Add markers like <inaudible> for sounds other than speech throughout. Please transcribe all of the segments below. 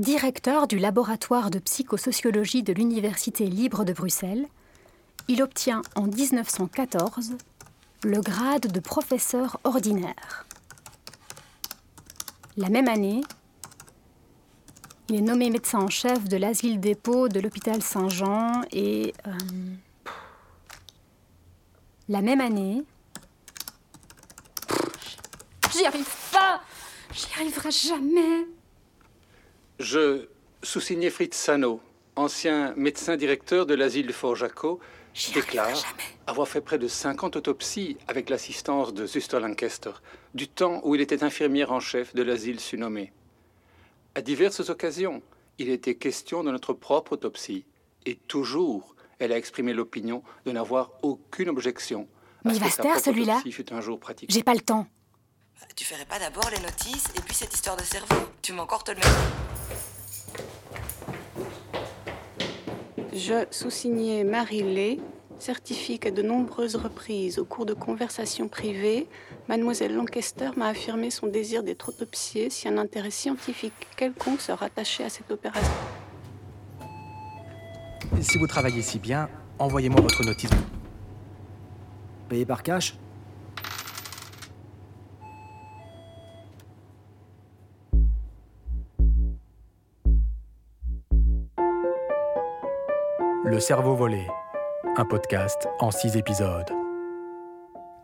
Directeur du laboratoire de psychosociologie de l'Université libre de Bruxelles, il obtient en 1914 le grade de professeur ordinaire. La même année, il est nommé médecin en chef de l'asile dépôt de l'hôpital Saint-Jean et... euh, la même année... J'y arrive pas J'y arriverai jamais Je sous-signé Fritz Sano, ancien médecin directeur de l'asile de Fort-Jaco, J'y déclare avoir fait près de 50 autopsies avec l'assistance de Zuster Lancaster, du temps où il était infirmier en chef de l'asile surnommé. À diverses occasions, il était question de notre propre autopsie, et toujours, elle a exprimé l'opinion de n'avoir aucune objection. Mais il va se taire, celui-là. J'ai pas le temps. Tu ferais pas d'abord les notices et puis cette histoire de cerveau Tu m'as encore te le mettre. Je, sous-signé Marie Lay, certifie qu'à de nombreuses reprises, au cours de conversations privées, Mademoiselle Lancaster m'a affirmé son désir d'être autopsiée si un intérêt scientifique quelconque se rattachait à cette opération. Si vous travaillez si bien, envoyez-moi votre notice. Payé par cash? Le cerveau volé, un podcast en six épisodes.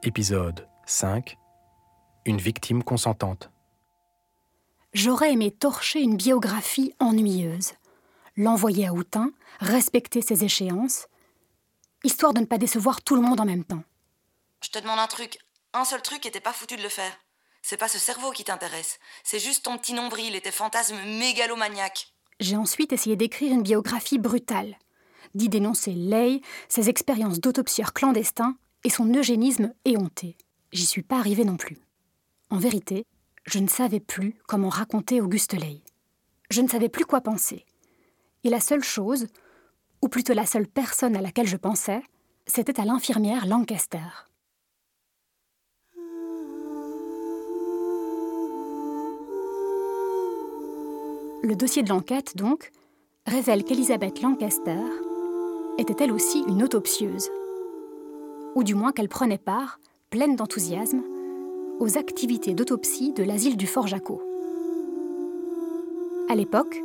Épisode 5. Une victime consentante. J'aurais aimé torcher une biographie ennuyeuse, l'envoyer à Outin, respecter ses échéances, histoire de ne pas décevoir tout le monde en même temps. Je te demande un truc. Un seul truc et t'es pas foutu de le faire. C'est pas ce cerveau qui t'intéresse. C'est juste ton petit nombril et tes fantasmes mégalomaniaques. J'ai ensuite essayé d'écrire une biographie brutale, d'y dénoncer Lay, ses expériences d'autopsieur clandestin et son eugénisme éhonté. J'y suis pas arrivée non plus. En vérité, je ne savais plus comment raconter Auguste Lay. Je ne savais plus quoi penser. Et la seule chose, ou plutôt la seule personne à laquelle je pensais, c'était à l'infirmière Lancaster. Le dossier de l'enquête, donc, révèle qu'Elizabeth Lancaster était elle aussi une autopsieuse. Ou du moins qu'elle prenait part, pleine d'enthousiasme, aux activités d'autopsie de l'asile du Fort Jaco. À l'époque,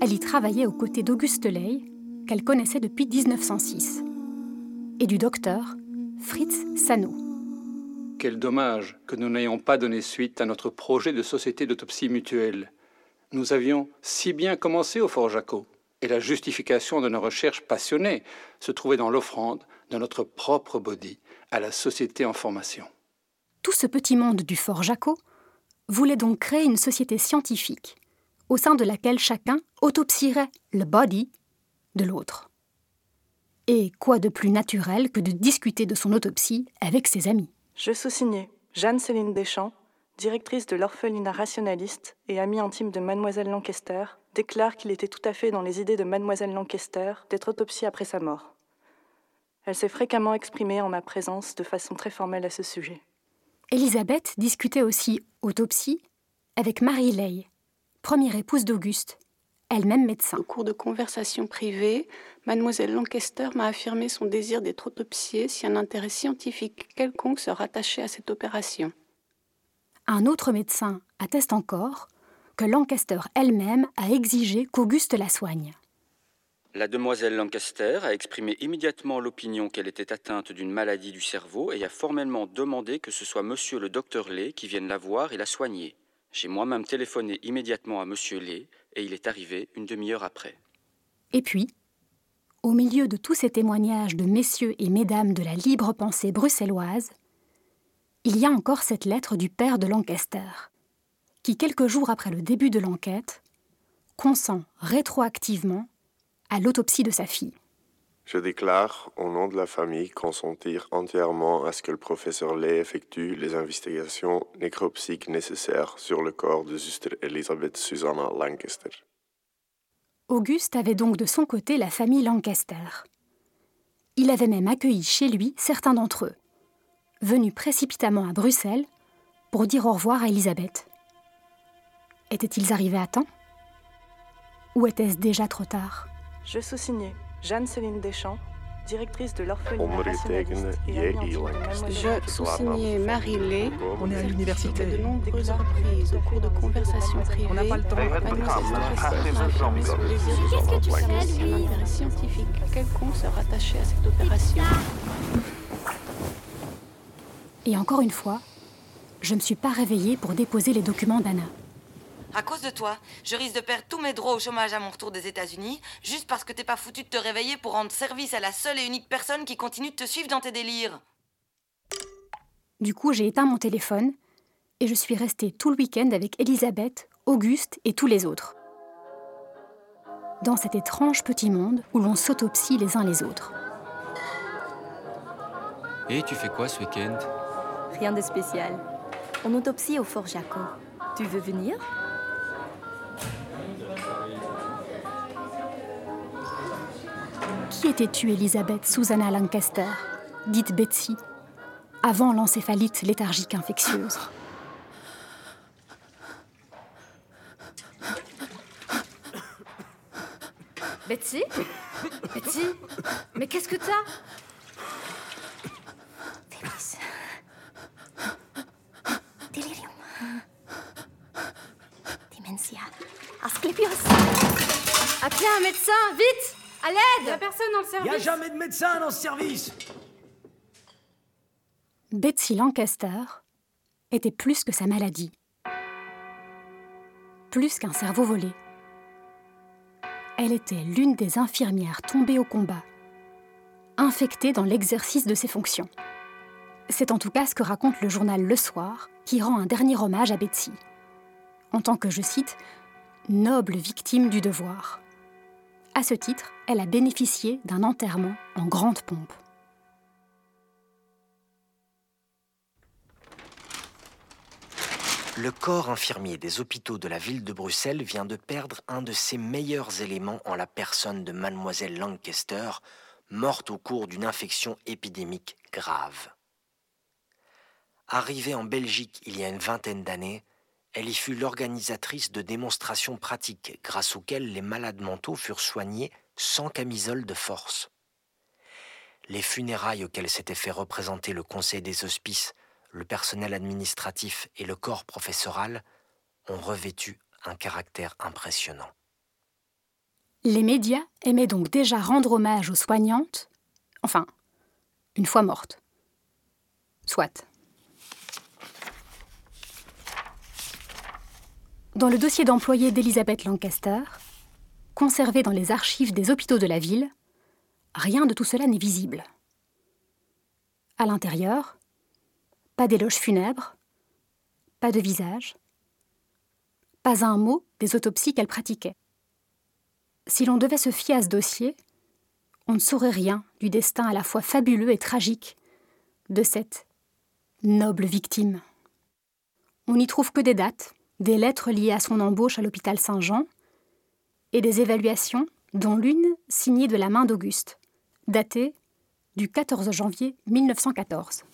elle y travaillait aux côtés d'Auguste Ley, qu'elle connaissait depuis 1906, et du docteur Fritz Sano. Quel dommage que nous n'ayons pas donné suite à notre projet de société d'autopsie mutuelle. Nous avions si bien commencé au Fort Jaco, et la justification de nos recherches passionnées se trouvait dans l'offrande de notre propre body à la société en formation. Tout ce petit monde du Fort Jaco voulait donc créer une société scientifique au sein de laquelle chacun autopsierait le body de l'autre. Et quoi de plus naturel que de discuter de son autopsie avec ses amis? Je sous-signais Jeanne-Céline Deschamps, directrice de l'orphelinat rationaliste et amie intime de Mademoiselle Lancaster, déclare qu'il était tout à fait dans les idées de Mademoiselle Lancaster d'être autopsiée après sa mort. Elle s'est fréquemment exprimée en ma présence de façon très formelle à ce sujet. Elisabeth discutait aussi autopsie avec Marie Ley, première épouse d'Auguste, elle-même médecin. Au cours de conversations privées, Mademoiselle Lancaster m'a affirmé son désir d'être autopsiée si un intérêt scientifique quelconque se rattachait à cette opération. Un autre médecin atteste encore que Lancaster elle-même a exigé qu'Auguste la soigne. La demoiselle Lancaster a exprimé immédiatement l'opinion qu'elle était atteinte d'une maladie du cerveau et a formellement demandé que ce soit monsieur le docteur Lay qui vienne la voir et la soigner. J'ai moi-même téléphoné immédiatement à monsieur Lay et il est arrivé une demi-heure après. Et puis, au milieu de tous ces témoignages de messieurs et mesdames de la libre pensée bruxelloise, il y a encore cette lettre du père de Lancaster, qui, quelques jours après le début de l'enquête, consent rétroactivement à l'autopsie de sa fille. Je déclare, au nom de la famille, consentir entièrement à ce que le professeur Lay effectue les investigations nécropsiques nécessaires sur le corps de Zuster Elizabeth Susanna Lancaster. Auguste avait donc de son côté la famille Lancaster. Il avait même accueilli chez lui certains d'entre eux, venus précipitamment à Bruxelles pour dire au revoir à Elisabeth. Étaient-ils arrivés à temps Ou était-ce déjà trop tard Je sous-signais Jeanne-Céline Deschamps, directrice de l'orphelinat Je sous-signais Marie Lay, On est à l'université. de nombreuses reprises au cours de conversations privées. On n'a pas le temps. Désir de tu sais, intérêt scientifique quelconque se rattachait à cette opération. Et encore une fois, je ne me suis pas réveillée pour déposer les documents d'Anna. À cause de toi, je risque de perdre tous mes droits au chômage à mon retour des États-Unis, juste parce que t'es pas foutu de te réveiller pour rendre service à la seule et unique personne qui continue de te suivre dans tes délires. Du coup, j'ai éteint mon téléphone et je suis restée tout le week-end avec Elisabeth, Auguste et tous les autres. Dans cet étrange petit monde où l'on s'autopsie les uns les autres. Et tu fais quoi ce week-end? Rien de spécial. On autopsie au Fort Jaco. Tu veux venir? Qui était-tu, Elisabeth Susanna Lancaster, dite Betsy, avant l'encéphalite léthargique infectieuse. Betsy? Betsy? Mais qu'est-ce que t'as? Asclepios. Appelez un médecin, vite À l'aide Y'a personne dans le Il service a jamais de médecin dans ce service Betsy Lancaster était plus que sa maladie. Plus qu'un cerveau volé. Elle était l'une des infirmières tombées au combat, infectée dans l'exercice de ses fonctions. C'est en tout cas ce que raconte le journal Le Soir, qui rend un dernier hommage à Betsy, en tant que, je cite, noble victime du devoir. À ce titre, elle a bénéficié d'un enterrement en grande pompe. Le corps infirmier des hôpitaux de la ville de Bruxelles vient de perdre un de ses meilleurs éléments en la personne de mademoiselle Lancaster, morte au cours d'une infection épidémique grave. Arrivée en Belgique il y a une vingtaine d'années, elle y fut l'organisatrice de démonstrations pratiques grâce auxquelles les malades mentaux furent soignés sans camisole de force. Les funérailles auxquelles s'était fait représenter le conseil des hospices le personnel administratif et le corps professoral ont revêtu un caractère impressionnant. Les médias aimaient donc déjà rendre hommage aux soignantes, enfin, une fois mortes. Soit. Dans le dossier d'employé d'Elizabeth Lancaster, conservé dans les archives des hôpitaux de la ville, rien de tout cela n'est visible. À l'intérieur, pas d'éloge funèbre, pas de visage, pas un mot des autopsies qu'elle pratiquait. Si l'on devait se fier à ce dossier, on ne saurait rien du destin à la fois fabuleux et tragique de cette noble victime. On n'y trouve que des dates, des lettres liées à son embauche à l'hôpital Saint-Jean et des évaluations, dont l'une signée de la main d'Auguste, datée du 14 janvier 1914.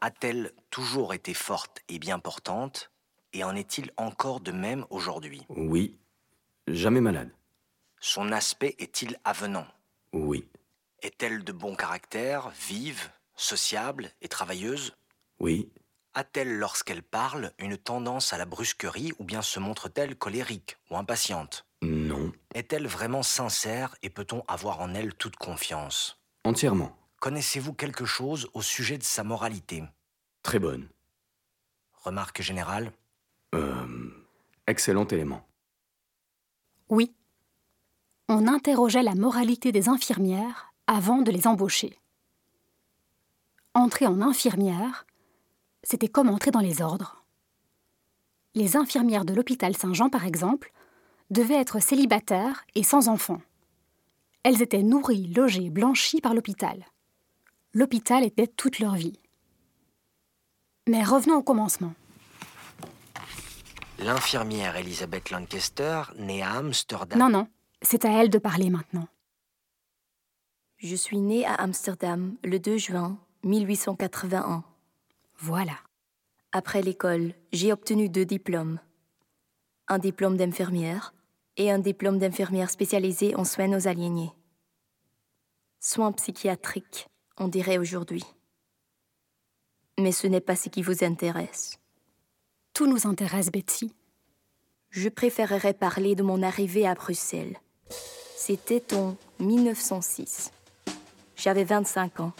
A-t-elle toujours été forte et bien portante Et en est-il encore de même aujourd'hui? Oui. Jamais malade. Son aspect est-il avenant? Oui. Est-elle de bon caractère, vive, sociable et travailleuse? Oui. A-t-elle, lorsqu'elle parle, une tendance à la brusquerie ou bien se montre-t-elle colérique ou impatiente? Non. Est-elle vraiment sincère et peut-on avoir en elle toute confiance? Entièrement. Connaissez-vous quelque chose au sujet de sa moralité? Très bonne. Remarque générale Euh, excellent élément. Oui. On interrogeait la moralité des infirmières avant de les embaucher. Entrer en infirmière, c'était comme entrer dans les ordres. Les infirmières de l'hôpital Saint-Jean, par exemple, devaient être célibataires et sans enfants. Elles étaient nourries, logées, blanchies par l'hôpital. L'hôpital était toute leur vie. Mais revenons au commencement. L'infirmière Elizabeth Lancaster, née à Amsterdam. Non, non, c'est à elle de parler maintenant. Je suis née à Amsterdam le 2 juin 1881. Voilà. Après l'école, j'ai obtenu deux diplômes. Un diplôme d'infirmière et un diplôme d'infirmière spécialisée en soins aux aliénés. Soins psychiatriques, on dirait aujourd'hui. Mais ce n'est pas ce qui vous intéresse. Tout nous intéresse, Betsy. Je préférerais parler de mon arrivée à Bruxelles. C'était en 1906. J'avais 25 ans.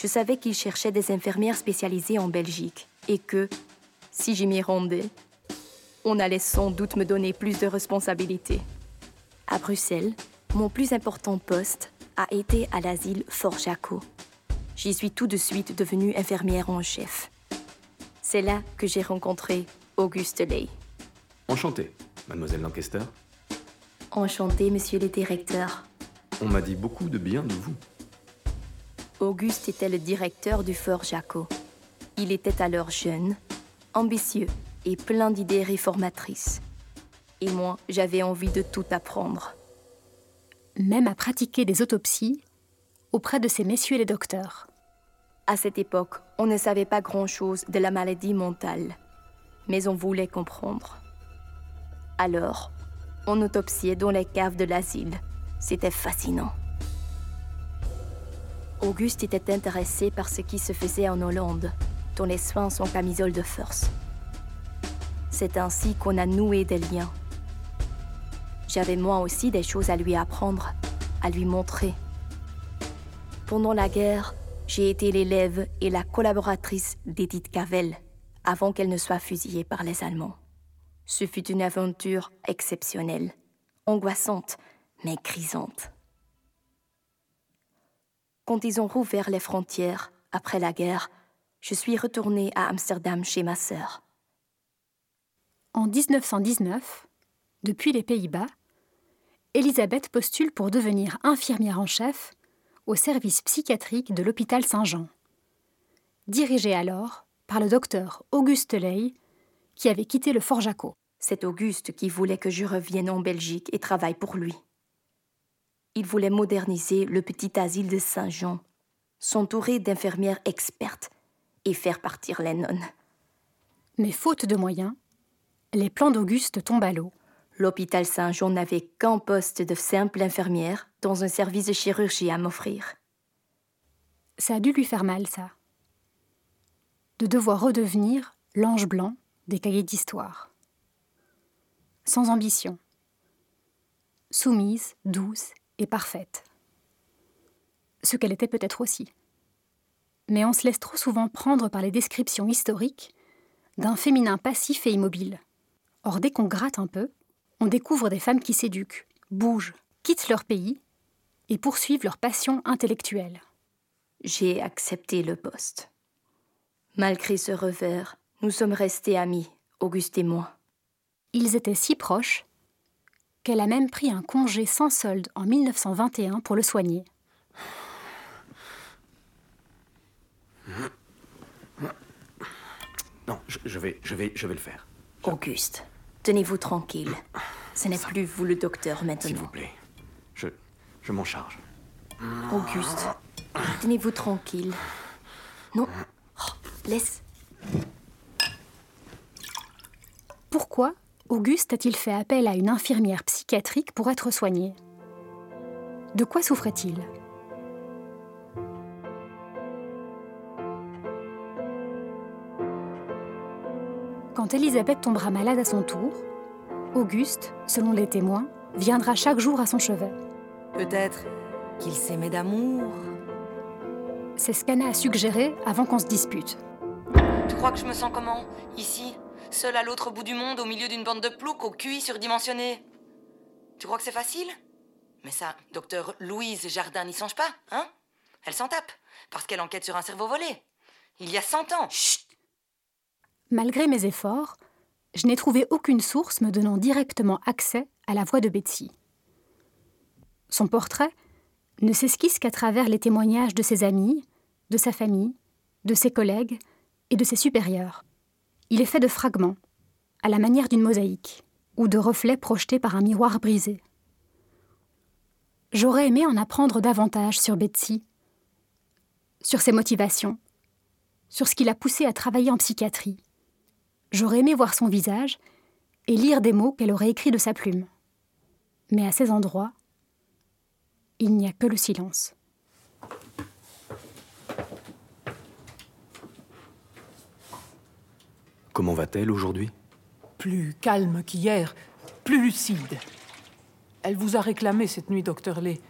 Je savais qu'il cherchait des infirmières spécialisées en Belgique et que, si j'y m'y rendais, on allait sans doute me donner plus de responsabilités. À Bruxelles, mon plus important poste a été à l'asile Fort Jaco. J'y suis tout de suite devenue infirmière en chef. C'est là que j'ai rencontré Auguste Ley. Enchanté, mademoiselle Lancaster. Enchanté, monsieur le directeur. On m'a dit beaucoup de bien de vous. Auguste était le directeur du Fort Jaco. Il était alors jeune, ambitieux et plein d'idées réformatrices. Et moi, j'avais envie de tout apprendre. Même à pratiquer des autopsies auprès de ces messieurs les docteurs. À cette époque, on ne savait pas grand-chose de la maladie mentale, mais on voulait comprendre. Alors, on autopsiait dans les caves de l'asile. C'était fascinant. Auguste était intéressé par ce qui se faisait en Hollande, dont les soins sont camisole de force. C'est ainsi qu'on a noué des liens. J'avais moi aussi des choses à lui apprendre, à lui montrer. Pendant la guerre, j'ai été l'élève et la collaboratrice d'Edith Cavell, avant qu'elle ne soit fusillée par les Allemands. Ce fut une aventure exceptionnelle, angoissante, mais grisante. Quand ils ont rouvert les frontières, après la guerre, je suis retournée à Amsterdam chez ma sœur. En 1919, depuis les Pays-Bas, Elisabeth postule pour devenir infirmière en chef au service psychiatrique de l'hôpital Saint-Jean. Dirigée alors par le docteur Auguste Ley, qui avait quitté le Fort Jaco. C'est Auguste qui voulait que je revienne en Belgique et travaille pour lui. Il voulait moderniser le petit asile de Saint-Jean, s'entourer d'infirmières expertes et faire partir les nonnes. Mais faute de moyens, les plans d'Auguste tombent à l'eau. L'hôpital Saint-Jean n'avait qu'un poste de simple infirmière dans un service de chirurgie à m'offrir. Ça a dû lui faire mal, ça. De devoir redevenir l'ange blanc des cahiers d'histoire. Sans ambition. Soumise, douce et parfaite. Ce qu'elle était peut-être aussi. Mais on se laisse trop souvent prendre par les descriptions historiques d'un féminin passif et immobile. Or, dès qu'on gratte un peu, on découvre des femmes qui s'éduquent, bougent, quittent leur pays et poursuivent leur passion intellectuelle. J'ai accepté le poste. Malgré ce revers, nous sommes restés amis, Auguste et moi. Ils étaient si proches qu'elle a même pris un congé sans solde en 1921 pour le soigner. Non, je, je vais, je vais, je vais le faire. Auguste, tenez-vous tranquille. Ce n'est plus vous le docteur maintenant. S'il vous plaît, je, je m'en charge. Auguste, tenez-vous tranquille. Non, Oh, laisse. Auguste a-t-il fait appel à une infirmière psychiatrique pour être soigné? De quoi souffrait-il? Quand Elisabeth tombera malade à son tour, Auguste, selon les témoins, viendra chaque jour à son chevet. Peut-être qu'il s'aimait d'amour. C'est ce qu'Anna a suggéré avant qu'on se dispute. Tu crois que je me sens comment? Ici? Seule à l'autre bout du monde, au milieu d'une bande de ploucs au QI surdimensionné Tu crois que c'est facile? Mais ça, docteur Louise Jardin n'y songe pas, hein? Elle s'en tape, parce qu'elle enquête sur un cerveau volé. Il y a cent ans. Chut Malgré mes efforts, je n'ai trouvé aucune source me donnant directement accès à la voix de Betsy. Son portrait ne s'esquisse qu'à travers les témoignages de ses amis, de sa famille, de ses collègues et de ses supérieurs. Il est fait de fragments, à la manière d'une mosaïque, ou de reflets projetés par un miroir brisé. J'aurais aimé en apprendre davantage sur Betsy, sur ses motivations, sur ce qui l'a poussée à travailler en psychiatrie. J'aurais aimé voir son visage et lire des mots qu'elle aurait écrits de sa plume. Mais à ces endroits, il n'y a que le silence. Comment va-t-elle aujourd'hui? Plus calme qu'hier, plus lucide. Elle vous a réclamé cette nuit, docteur Lay.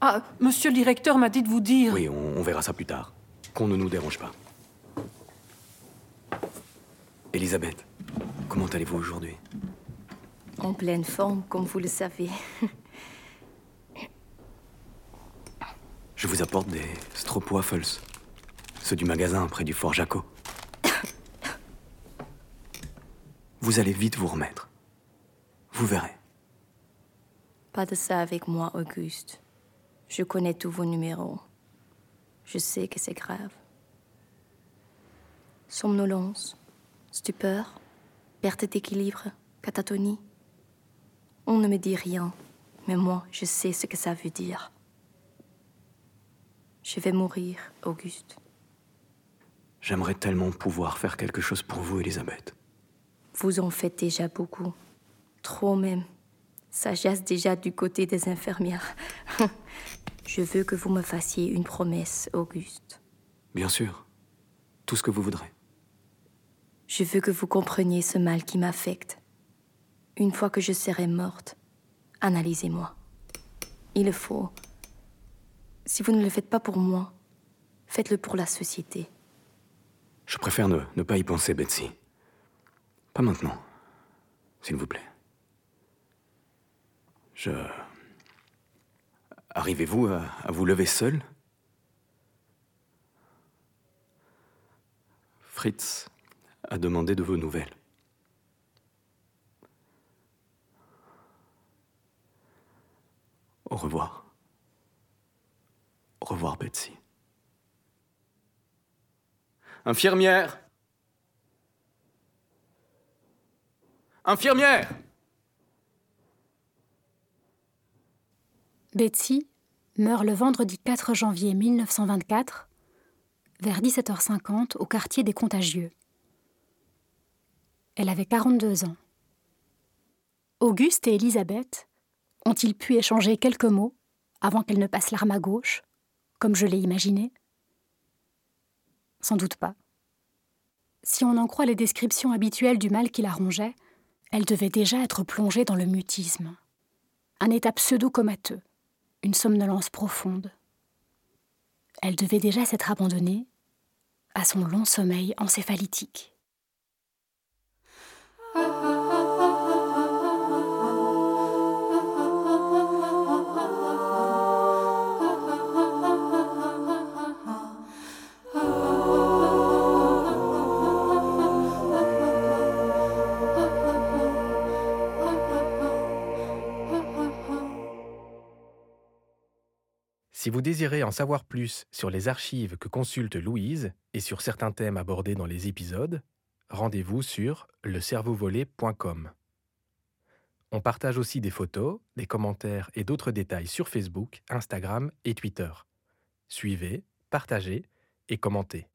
Ah, monsieur le directeur m'a dit de vous dire. Oui, on, on verra ça plus tard. Qu'on ne nous dérange pas. Elisabeth, comment allez-vous aujourd'hui? En pleine forme, comme vous le savez. Je vous apporte des stroopwafels. Ceux du magasin près du fort Jaco. Vous allez vite vous remettre. Vous verrez. Pas de ça avec moi, Auguste. Je connais tous vos numéros. Je sais que c'est grave. Somnolence, stupeur, perte d'équilibre, catatonie. On ne me dit rien, mais moi, je sais ce que ça veut dire. Je vais mourir, Auguste. J'aimerais tellement pouvoir faire quelque chose pour vous, Elisabeth. Vous en faites déjà beaucoup. Trop même. Ça jasse déjà du côté des infirmières. <laughs> Je veux que vous me fassiez une promesse, Auguste. Bien sûr. Tout ce que vous voudrez. Je veux que vous compreniez ce mal qui m'affecte. Une fois que je serai morte, analysez-moi. Il le faut. Si vous ne le faites pas pour moi, faites-le pour la société. Je préfère ne, ne pas y penser, Betsy. Pas maintenant. S'il vous plaît. Je. Arrivez-vous à, à vous lever seul? Fritz a demandé de vos nouvelles. Au revoir. Au revoir, Betsy. Infirmière Infirmière Betsy meurt le vendredi 4 janvier 1924, vers 17h50, au quartier des Contagieux. Elle avait 42 ans. Auguste et Elisabeth ont-ils pu échanger quelques mots avant qu'elle ne passe l'arme à gauche, comme je l'ai imaginé? Sans doute pas. Si on en croit les descriptions habituelles du mal qui la rongeait, elle devait déjà être plongée dans le mutisme, un état pseudo-comateux, une somnolence profonde. Elle devait déjà s'être abandonnée à son long sommeil encéphalitique. Si vous désirez en savoir plus sur les archives que consulte Louise et sur certains thèmes abordés dans les épisodes, rendez-vous sur lecerveauvolé.com. On partage aussi des photos, des commentaires et d'autres détails sur Facebook, Instagram et Twitter. Suivez, partagez et commentez.